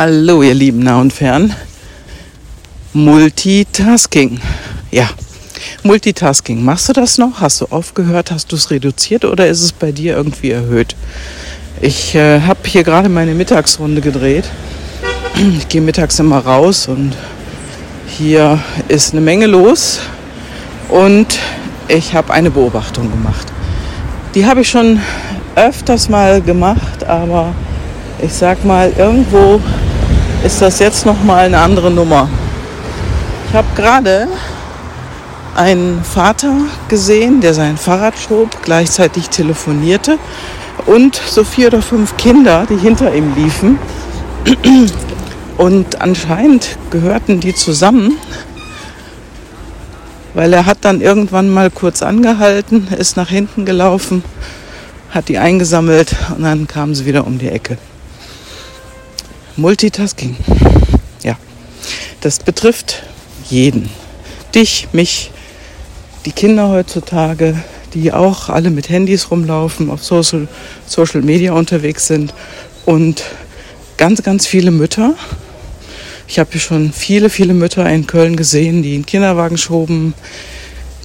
Hallo, ihr Lieben nah und fern. Multitasking. Ja, Multitasking. Machst du das noch? Hast du aufgehört? Hast du es reduziert oder ist es bei dir irgendwie erhöht? Ich äh, habe hier gerade meine Mittagsrunde gedreht. Ich gehe mittags immer raus und hier ist eine Menge los und ich habe eine Beobachtung gemacht. Die habe ich schon öfters mal gemacht, aber ich sag mal, irgendwo ist das jetzt noch mal eine andere Nummer. Ich habe gerade einen Vater gesehen, der sein Fahrrad schob, gleichzeitig telefonierte und so vier oder fünf Kinder, die hinter ihm liefen. Und anscheinend gehörten die zusammen, weil er hat dann irgendwann mal kurz angehalten, ist nach hinten gelaufen, hat die eingesammelt und dann kamen sie wieder um die Ecke. Multitasking. Ja, das betrifft jeden. Dich, mich, die Kinder heutzutage, die auch alle mit Handys rumlaufen, auf Social, Social Media unterwegs sind und ganz, ganz viele Mütter. Ich habe hier schon viele, viele Mütter in Köln gesehen, die einen Kinderwagen schoben,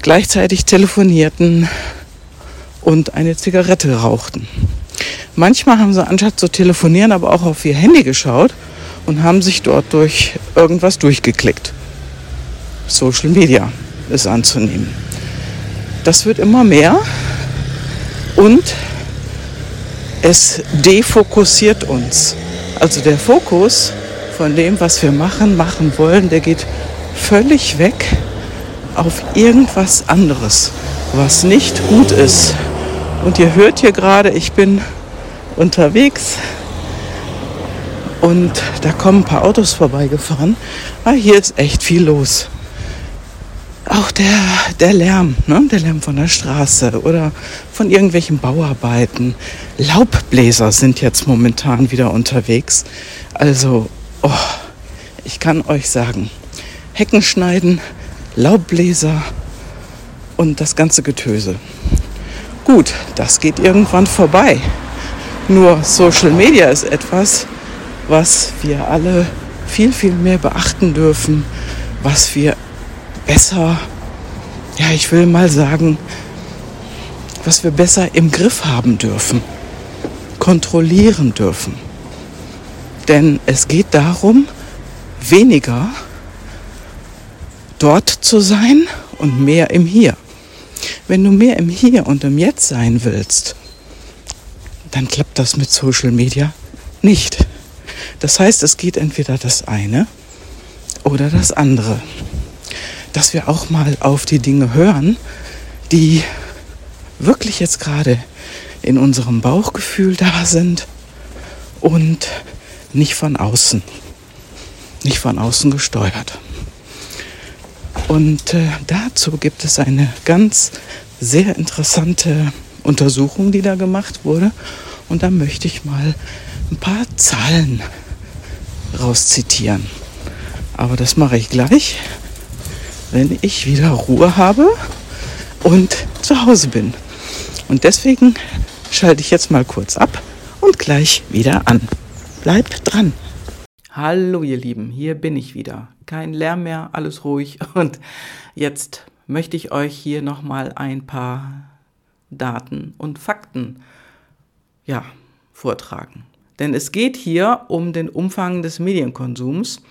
gleichzeitig telefonierten und eine Zigarette rauchten. Manchmal haben sie anstatt zu telefonieren aber auch auf ihr Handy geschaut und haben sich dort durch irgendwas durchgeklickt. Social Media ist anzunehmen. Das wird immer mehr und es defokussiert uns. Also der Fokus von dem, was wir machen, machen wollen, der geht völlig weg auf irgendwas anderes, was nicht gut ist. Und ihr hört hier gerade, ich bin unterwegs und da kommen ein paar Autos vorbeigefahren. Ah, hier ist echt viel los. Auch der, der Lärm, ne? der Lärm von der Straße oder von irgendwelchen Bauarbeiten. Laubbläser sind jetzt momentan wieder unterwegs. Also, oh, ich kann euch sagen, Hecken schneiden, Laubbläser und das ganze Getöse. Gut, das geht irgendwann vorbei. Nur Social Media ist etwas, was wir alle viel, viel mehr beachten dürfen, was wir besser, ja, ich will mal sagen, was wir besser im Griff haben dürfen, kontrollieren dürfen. Denn es geht darum, weniger dort zu sein und mehr im Hier. Wenn du mehr im Hier und im Jetzt sein willst, dann klappt das mit Social Media nicht. Das heißt, es geht entweder das eine oder das andere. Dass wir auch mal auf die Dinge hören, die wirklich jetzt gerade in unserem Bauchgefühl da sind und nicht von außen, nicht von außen gesteuert. Und äh, dazu gibt es eine ganz sehr interessante Untersuchung, die da gemacht wurde. Und da möchte ich mal ein paar Zahlen rauszitieren. Aber das mache ich gleich, wenn ich wieder Ruhe habe und zu Hause bin. Und deswegen schalte ich jetzt mal kurz ab und gleich wieder an. Bleibt dran. Hallo ihr Lieben, hier bin ich wieder. Kein Lärm mehr, alles ruhig und jetzt möchte ich euch hier noch mal ein paar Daten und Fakten ja, vortragen. Denn es geht hier um den Umfang des Medienkonsums,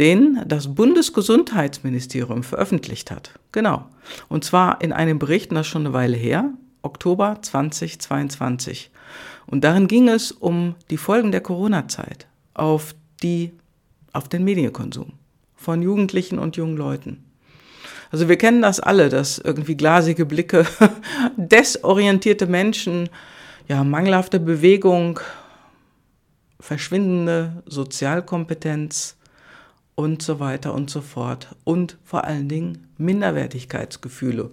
den das Bundesgesundheitsministerium veröffentlicht hat. Genau. Und zwar in einem Bericht, das ist schon eine Weile her, Oktober 2022. Und darin ging es um die Folgen der Corona-Zeit auf, auf den Medienkonsum von Jugendlichen und jungen Leuten. Also wir kennen das alle, dass irgendwie glasige Blicke, desorientierte Menschen, ja, mangelhafte Bewegung, verschwindende Sozialkompetenz und so weiter und so fort. Und vor allen Dingen Minderwertigkeitsgefühle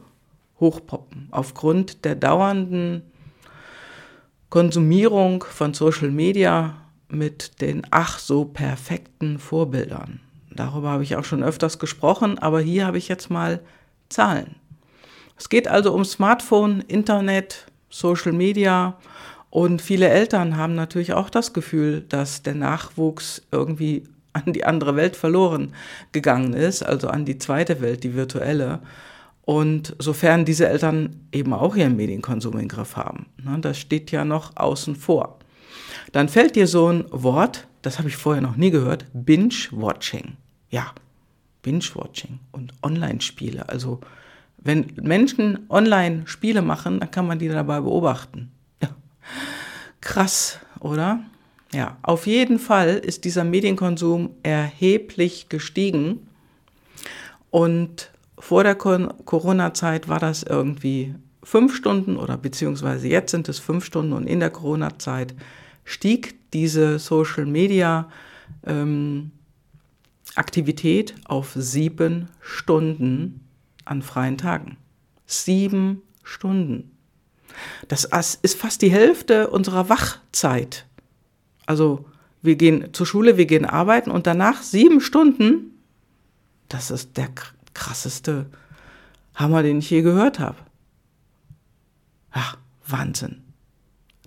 hochpoppen aufgrund der dauernden Konsumierung von Social Media mit den ach so perfekten Vorbildern. Darüber habe ich auch schon öfters gesprochen, aber hier habe ich jetzt mal Zahlen. Es geht also um Smartphone, Internet, Social Media Und viele Eltern haben natürlich auch das Gefühl, dass der Nachwuchs irgendwie an die andere Welt verloren gegangen ist, also an die zweite Welt, die virtuelle. Und sofern diese Eltern eben auch ihren Medienkonsum im Griff haben, ne, das steht ja noch außen vor. Dann fällt dir so ein Wort, das habe ich vorher noch nie gehört, Binge-Watching. Ja, Binge-Watching und Online-Spiele. Also wenn Menschen online Spiele machen, dann kann man die dabei beobachten. Ja. Krass, oder? Ja, auf jeden Fall ist dieser Medienkonsum erheblich gestiegen. Und vor der Corona-Zeit war das irgendwie fünf Stunden oder beziehungsweise jetzt sind es fünf Stunden und in der Corona-Zeit stieg diese Social Media ähm, Aktivität auf sieben Stunden an freien Tagen. Sieben Stunden. Das ist fast die Hälfte unserer Wachzeit. Also wir gehen zur Schule, wir gehen arbeiten und danach sieben Stunden. Das ist der krasseste Hammer, den ich je gehört habe. Ach, Wahnsinn.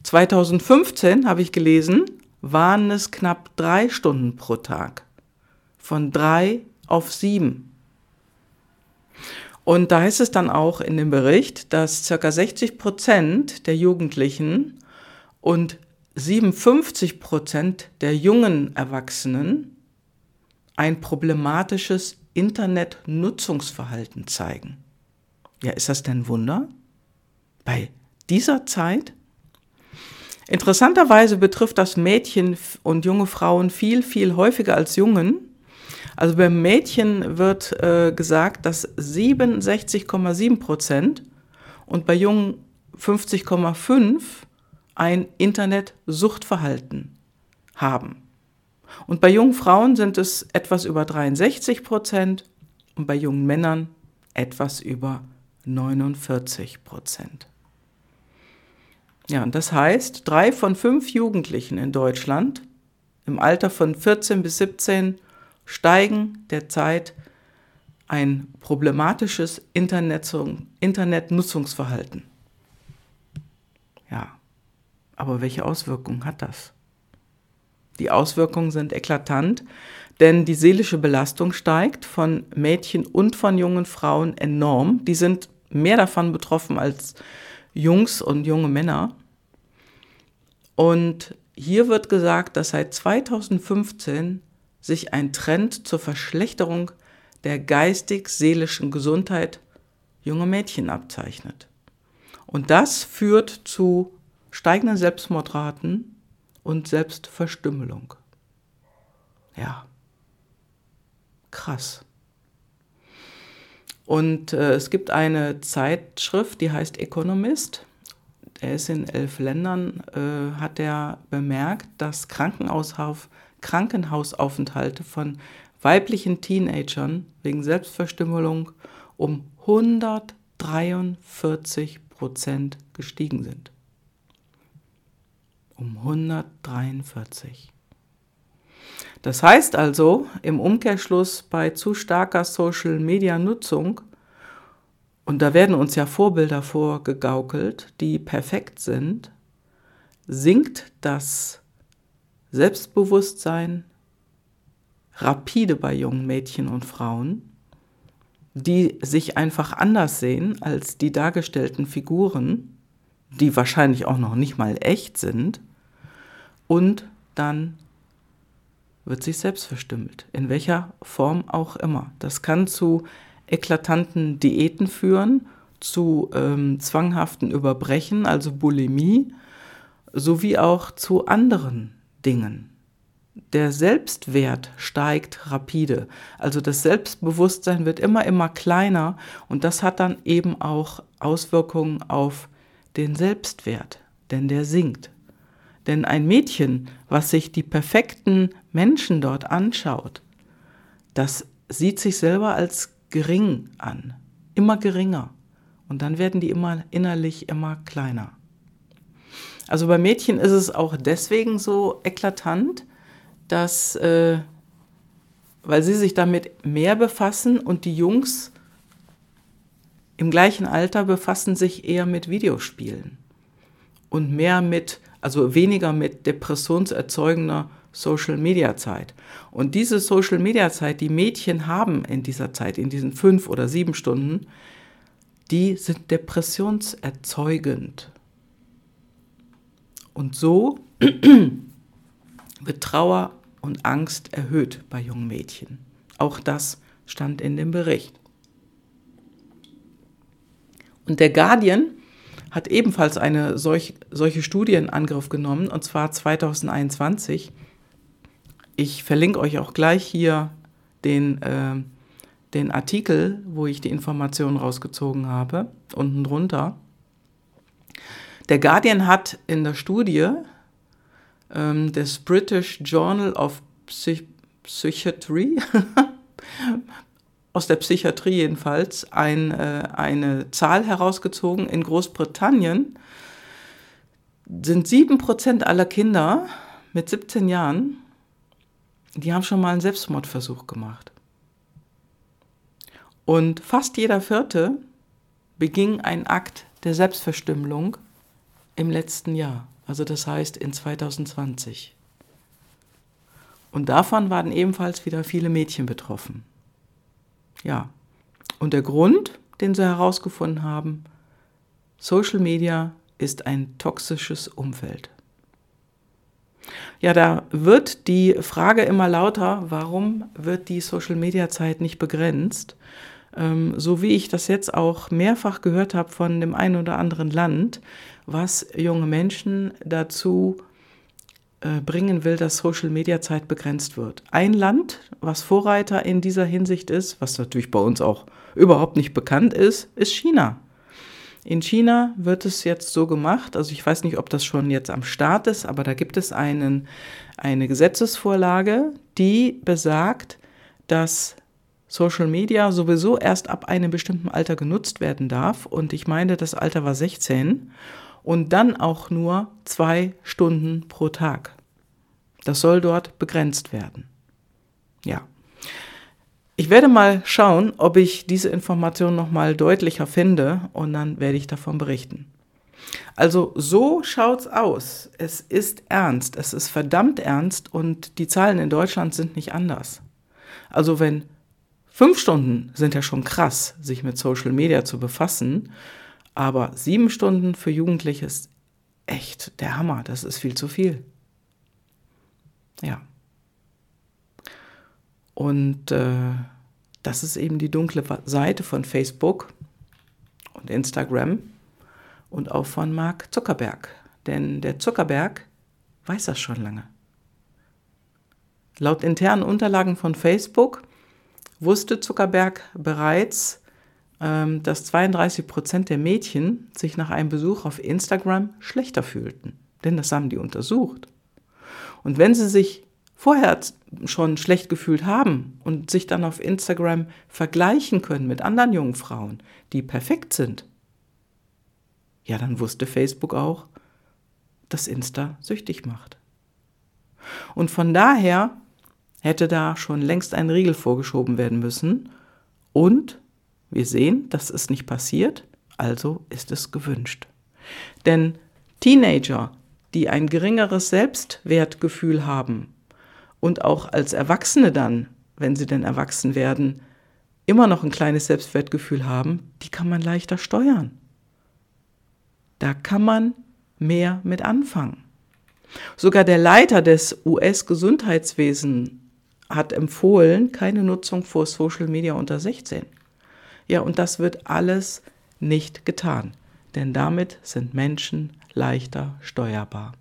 2015 habe ich gelesen, waren es knapp drei Stunden pro Tag. Von drei auf sieben. Und da heißt es dann auch in dem Bericht, dass ca. 60 Prozent der Jugendlichen und 57 Prozent der jungen Erwachsenen ein problematisches Internetnutzungsverhalten zeigen. Ja, ist das denn Wunder? Bei dieser Zeit? Interessanterweise betrifft das Mädchen und junge Frauen viel, viel häufiger als Jungen. Also beim Mädchen wird äh, gesagt, dass 67,7 Prozent und bei Jungen 50,5 ein Internetsuchtverhalten haben. Und bei jungen Frauen sind es etwas über 63 Prozent und bei jungen Männern etwas über 49 Prozent. Ja, und das heißt, drei von fünf Jugendlichen in Deutschland im Alter von 14 bis 17 Steigen der Zeit ein problematisches Internetnutzungsverhalten. Ja, aber welche Auswirkungen hat das? Die Auswirkungen sind eklatant, denn die seelische Belastung steigt von Mädchen und von jungen Frauen enorm. Die sind mehr davon betroffen als Jungs und junge Männer. Und hier wird gesagt, dass seit 2015 sich ein Trend zur Verschlechterung der geistig-seelischen Gesundheit junger Mädchen abzeichnet. Und das führt zu steigenden Selbstmordraten und Selbstverstümmelung. Ja, krass. Und äh, es gibt eine Zeitschrift, die heißt Economist. Er ist in elf Ländern, äh, hat er bemerkt, dass Krankenhaushauf Krankenhausaufenthalte von weiblichen Teenagern wegen Selbstverstümmelung um 143 Prozent gestiegen sind. Um 143. Das heißt also im Umkehrschluss bei zu starker Social-Media-Nutzung, und da werden uns ja Vorbilder vorgegaukelt, die perfekt sind, sinkt das Selbstbewusstsein rapide bei jungen Mädchen und Frauen, die sich einfach anders sehen als die dargestellten Figuren, die wahrscheinlich auch noch nicht mal echt sind, und dann wird sich selbst verstümmelt, in welcher Form auch immer. Das kann zu eklatanten Diäten führen, zu ähm, zwanghaften Überbrechen, also Bulimie, sowie auch zu anderen Dingen. Der Selbstwert steigt rapide. Also das Selbstbewusstsein wird immer, immer kleiner und das hat dann eben auch Auswirkungen auf den Selbstwert, denn der sinkt. Denn ein Mädchen, was sich die perfekten Menschen dort anschaut, das sieht sich selber als gering an, immer geringer. Und dann werden die immer innerlich immer kleiner. Also bei Mädchen ist es auch deswegen so eklatant, dass, äh, weil sie sich damit mehr befassen und die Jungs im gleichen Alter befassen sich eher mit Videospielen und mehr mit also weniger mit depressionserzeugender Social-Media-Zeit. Und diese Social-Media-Zeit, die Mädchen haben in dieser Zeit, in diesen fünf oder sieben Stunden, die sind depressionserzeugend. Und so wird Trauer und Angst erhöht bei jungen Mädchen. Auch das stand in dem Bericht. Und der Guardian hat ebenfalls eine solch, solche Studie in Angriff genommen, und zwar 2021. Ich verlinke euch auch gleich hier den, äh, den Artikel, wo ich die Informationen rausgezogen habe, unten drunter. Der Guardian hat in der Studie ähm, des British Journal of Psych Psychiatry, aus der Psychiatrie jedenfalls, ein, äh, eine Zahl herausgezogen. In Großbritannien sind 7% aller Kinder mit 17 Jahren, die haben schon mal einen Selbstmordversuch gemacht. Und fast jeder Vierte beging einen Akt der Selbstverstümmelung im letzten Jahr, also das heißt in 2020. Und davon waren ebenfalls wieder viele Mädchen betroffen. Ja, und der Grund, den sie herausgefunden haben, Social Media ist ein toxisches Umfeld. Ja, da wird die Frage immer lauter, warum wird die Social-Media-Zeit nicht begrenzt? Ähm, so wie ich das jetzt auch mehrfach gehört habe von dem einen oder anderen Land, was junge Menschen dazu äh, bringen will, dass Social Media Zeit begrenzt wird. Ein Land, was Vorreiter in dieser Hinsicht ist, was natürlich bei uns auch überhaupt nicht bekannt ist, ist China. In China wird es jetzt so gemacht, also ich weiß nicht, ob das schon jetzt am Start ist, aber da gibt es einen, eine Gesetzesvorlage, die besagt, dass Social Media sowieso erst ab einem bestimmten Alter genutzt werden darf. Und ich meine, das Alter war 16 und dann auch nur zwei Stunden pro Tag. Das soll dort begrenzt werden. Ja. Ich werde mal schauen, ob ich diese Information noch mal deutlicher finde und dann werde ich davon berichten. Also so schaut's aus. Es ist ernst, es ist verdammt ernst und die Zahlen in Deutschland sind nicht anders. Also wenn fünf Stunden sind ja schon krass, sich mit Social Media zu befassen aber sieben Stunden für Jugendliche ist echt der Hammer. Das ist viel zu viel. Ja. Und äh, das ist eben die dunkle Seite von Facebook und Instagram und auch von Mark Zuckerberg. Denn der Zuckerberg weiß das schon lange. Laut internen Unterlagen von Facebook wusste Zuckerberg bereits, ähm, dass 32 Prozent der Mädchen sich nach einem Besuch auf Instagram schlechter fühlten. Denn das haben die untersucht. Und wenn sie sich vorher schon schlecht gefühlt haben und sich dann auf Instagram vergleichen können mit anderen jungen Frauen, die perfekt sind, ja, dann wusste Facebook auch, dass Insta süchtig macht. Und von daher hätte da schon längst ein Riegel vorgeschoben werden müssen und wir sehen, das ist nicht passiert, also ist es gewünscht. Denn Teenager, die ein geringeres Selbstwertgefühl haben und auch als Erwachsene dann, wenn sie denn erwachsen werden, immer noch ein kleines Selbstwertgefühl haben, die kann man leichter steuern. Da kann man mehr mit anfangen. Sogar der Leiter des US-Gesundheitswesens hat empfohlen, keine Nutzung vor Social Media unter 16. Ja, und das wird alles nicht getan, denn damit sind Menschen leichter steuerbar.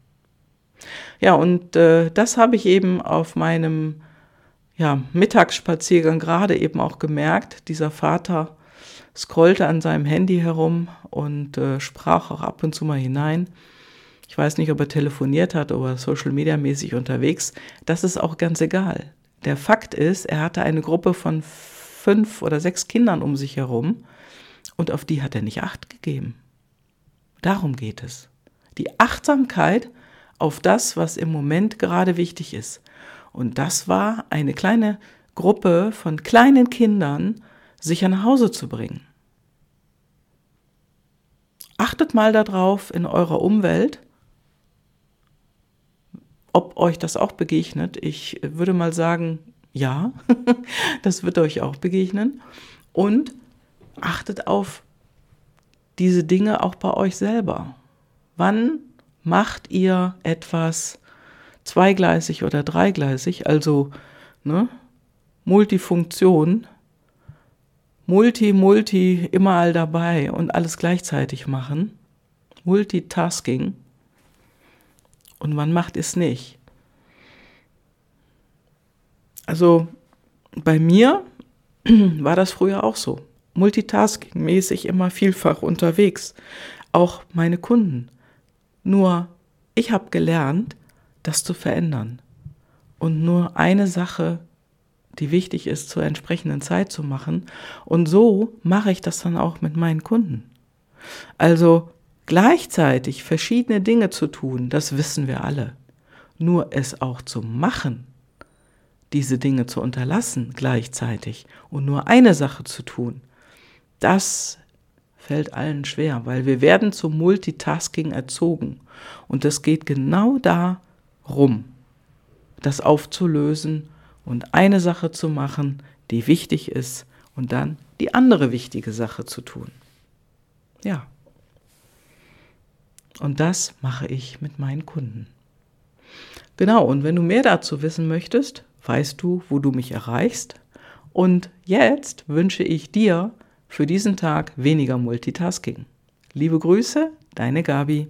Ja, und äh, das habe ich eben auf meinem ja, Mittagsspaziergang gerade eben auch gemerkt. Dieser Vater scrollte an seinem Handy herum und äh, sprach auch ab und zu mal hinein. Ich weiß nicht, ob er telefoniert hat oder Social Media mäßig unterwegs. Das ist auch ganz egal. Der Fakt ist, er hatte eine Gruppe von fünf oder sechs Kindern um sich herum und auf die hat er nicht acht gegeben. Darum geht es. Die Achtsamkeit auf das, was im Moment gerade wichtig ist. Und das war eine kleine Gruppe von kleinen Kindern, sicher nach Hause zu bringen. Achtet mal darauf in eurer Umwelt, ob euch das auch begegnet. Ich würde mal sagen, ja, das wird euch auch begegnen. Und achtet auf diese Dinge auch bei euch selber. Wann macht ihr etwas zweigleisig oder dreigleisig, also ne, Multifunktion, Multi, Multi, immer all dabei und alles gleichzeitig machen, Multitasking, und man macht es nicht. Also bei mir war das früher auch so. Multitasking-mäßig immer vielfach unterwegs. Auch meine Kunden. Nur ich habe gelernt, das zu verändern. Und nur eine Sache, die wichtig ist, zur entsprechenden Zeit zu machen. Und so mache ich das dann auch mit meinen Kunden. Also gleichzeitig verschiedene Dinge zu tun, das wissen wir alle. Nur es auch zu machen, diese Dinge zu unterlassen gleichzeitig und nur eine Sache zu tun, das fällt allen schwer, weil wir werden zum Multitasking erzogen. Und es geht genau darum, das aufzulösen und eine Sache zu machen, die wichtig ist und dann die andere wichtige Sache zu tun. Ja. Und das mache ich mit meinen Kunden. Genau, und wenn du mehr dazu wissen möchtest, weißt du, wo du mich erreichst. Und jetzt wünsche ich dir für diesen Tag weniger Multitasking. Liebe Grüße, deine Gabi.